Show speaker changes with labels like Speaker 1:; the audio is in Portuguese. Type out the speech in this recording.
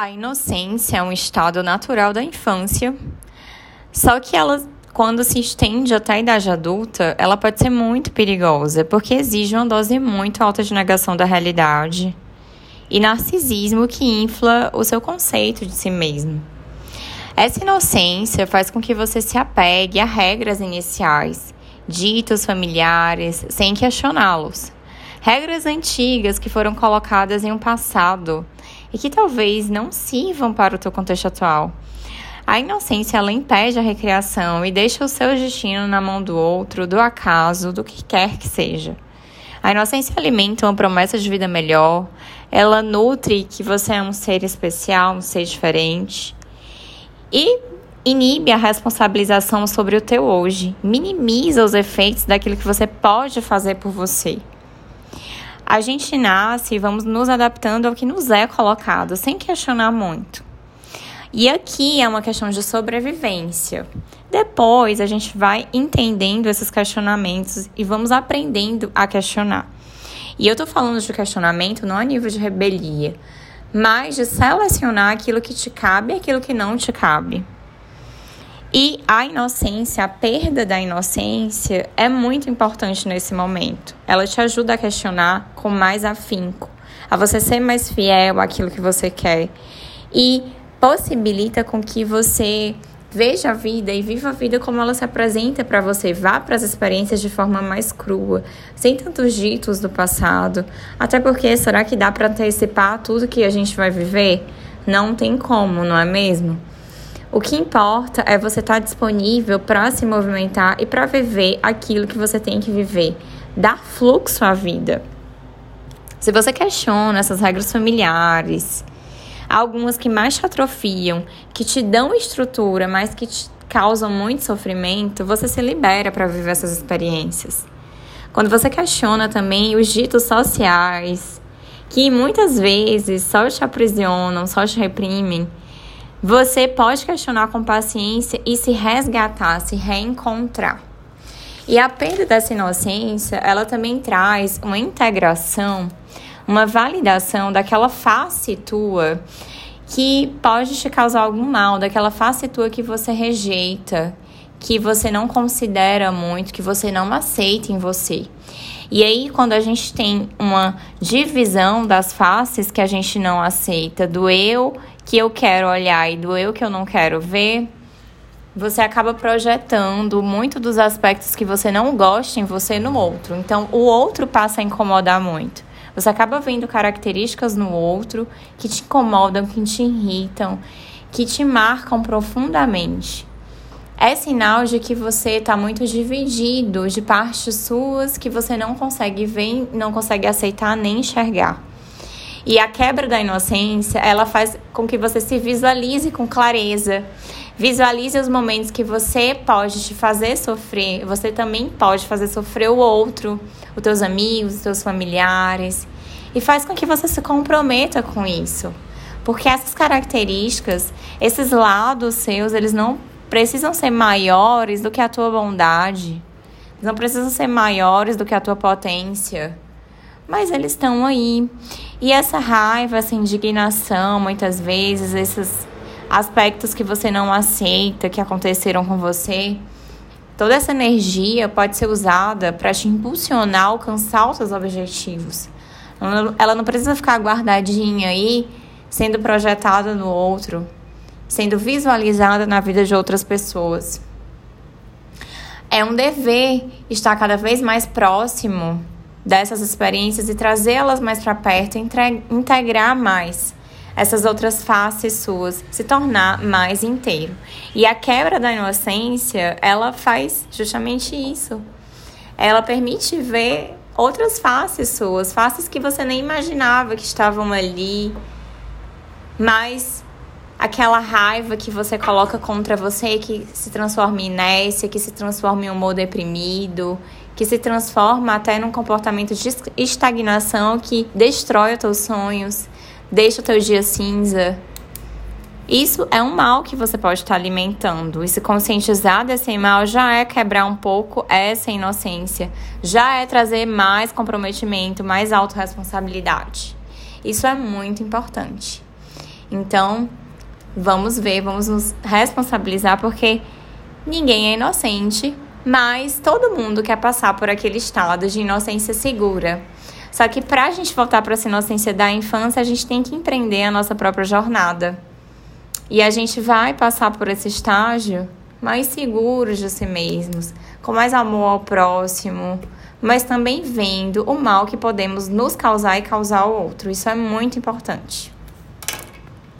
Speaker 1: A inocência é um estado natural da infância, só que ela, quando se estende até a idade adulta, ela pode ser muito perigosa, porque exige uma dose muito alta de negação da realidade e narcisismo que infla o seu conceito de si mesmo. Essa inocência faz com que você se apegue a regras iniciais, ditos familiares, sem questioná-los. Regras antigas que foram colocadas em um passado e que talvez não sirvam para o teu contexto atual. A inocência ela impede a recriação e deixa o seu destino na mão do outro, do acaso, do que quer que seja. A inocência alimenta uma promessa de vida melhor, ela nutre que você é um ser especial, um ser diferente e inibe a responsabilização sobre o teu hoje, minimiza os efeitos daquilo que você pode fazer por você. A gente nasce e vamos nos adaptando ao que nos é colocado, sem questionar muito. E aqui é uma questão de sobrevivência. Depois a gente vai entendendo esses questionamentos e vamos aprendendo a questionar. E eu tô falando de questionamento não a nível de rebelia, mas de selecionar aquilo que te cabe e aquilo que não te cabe. E a inocência, a perda da inocência é muito importante nesse momento. Ela te ajuda a questionar com mais afinco, a você ser mais fiel àquilo que você quer e possibilita com que você veja a vida e viva a vida como ela se apresenta para você. Vá para as experiências de forma mais crua, sem tantos ditos do passado. Até porque será que dá para antecipar tudo que a gente vai viver? Não tem como, não é mesmo? O que importa é você estar tá disponível para se movimentar e para viver aquilo que você tem que viver, dar fluxo à vida. Se você questiona essas regras familiares, algumas que mais te atrofiam, que te dão estrutura, mas que te causam muito sofrimento, você se libera para viver essas experiências. Quando você questiona também os ditos sociais, que muitas vezes só te aprisionam, só te reprimem, você pode questionar com paciência e se resgatar, se reencontrar. E a perda dessa inocência, ela também traz uma integração, uma validação daquela face tua que pode te causar algum mal, daquela face tua que você rejeita, que você não considera muito, que você não aceita em você. E aí, quando a gente tem uma divisão das faces que a gente não aceita, do eu que eu quero olhar e do eu que eu não quero ver, você acaba projetando muito dos aspectos que você não gosta em você no outro. Então, o outro passa a incomodar muito. Você acaba vendo características no outro que te incomodam, que te irritam, que te marcam profundamente. É sinal de que você está muito dividido de partes suas que você não consegue ver, não consegue aceitar nem enxergar. E a quebra da inocência, ela faz com que você se visualize com clareza. Visualize os momentos que você pode te fazer sofrer, você também pode fazer sofrer o outro, os teus amigos, os teus familiares. E faz com que você se comprometa com isso. Porque essas características, esses lados seus, eles não precisam ser maiores do que a tua bondade. Não precisam ser maiores do que a tua potência mas eles estão aí. E essa raiva, essa indignação, muitas vezes, esses aspectos que você não aceita, que aconteceram com você, toda essa energia pode ser usada para te impulsionar a alcançar os seus objetivos. Ela não precisa ficar guardadinha aí, sendo projetada no outro, sendo visualizada na vida de outras pessoas. É um dever estar cada vez mais próximo dessas experiências e trazê-las mais para perto, integrar mais essas outras faces suas, se tornar mais inteiro. E a quebra da inocência, ela faz justamente isso. Ela permite ver outras faces suas, faces que você nem imaginava que estavam ali, mas aquela raiva que você coloca contra você que se transforma em inércia, que se transforma em um humor deprimido, que se transforma até num comportamento de estagnação que destrói os teus sonhos, deixa o teu dia cinza. Isso é um mal que você pode estar alimentando. E se conscientizar desse mal já é quebrar um pouco essa inocência, já é trazer mais comprometimento, mais autorresponsabilidade. Isso é muito importante. Então, vamos ver, vamos nos responsabilizar, porque ninguém é inocente, mas todo mundo quer passar por aquele estado de inocência segura. Só que para a gente voltar para essa inocência da infância, a gente tem que empreender a nossa própria jornada. E a gente vai passar por esse estágio mais seguros de si mesmos, com mais amor ao próximo, mas também vendo o mal que podemos nos causar e causar ao outro. Isso é muito importante.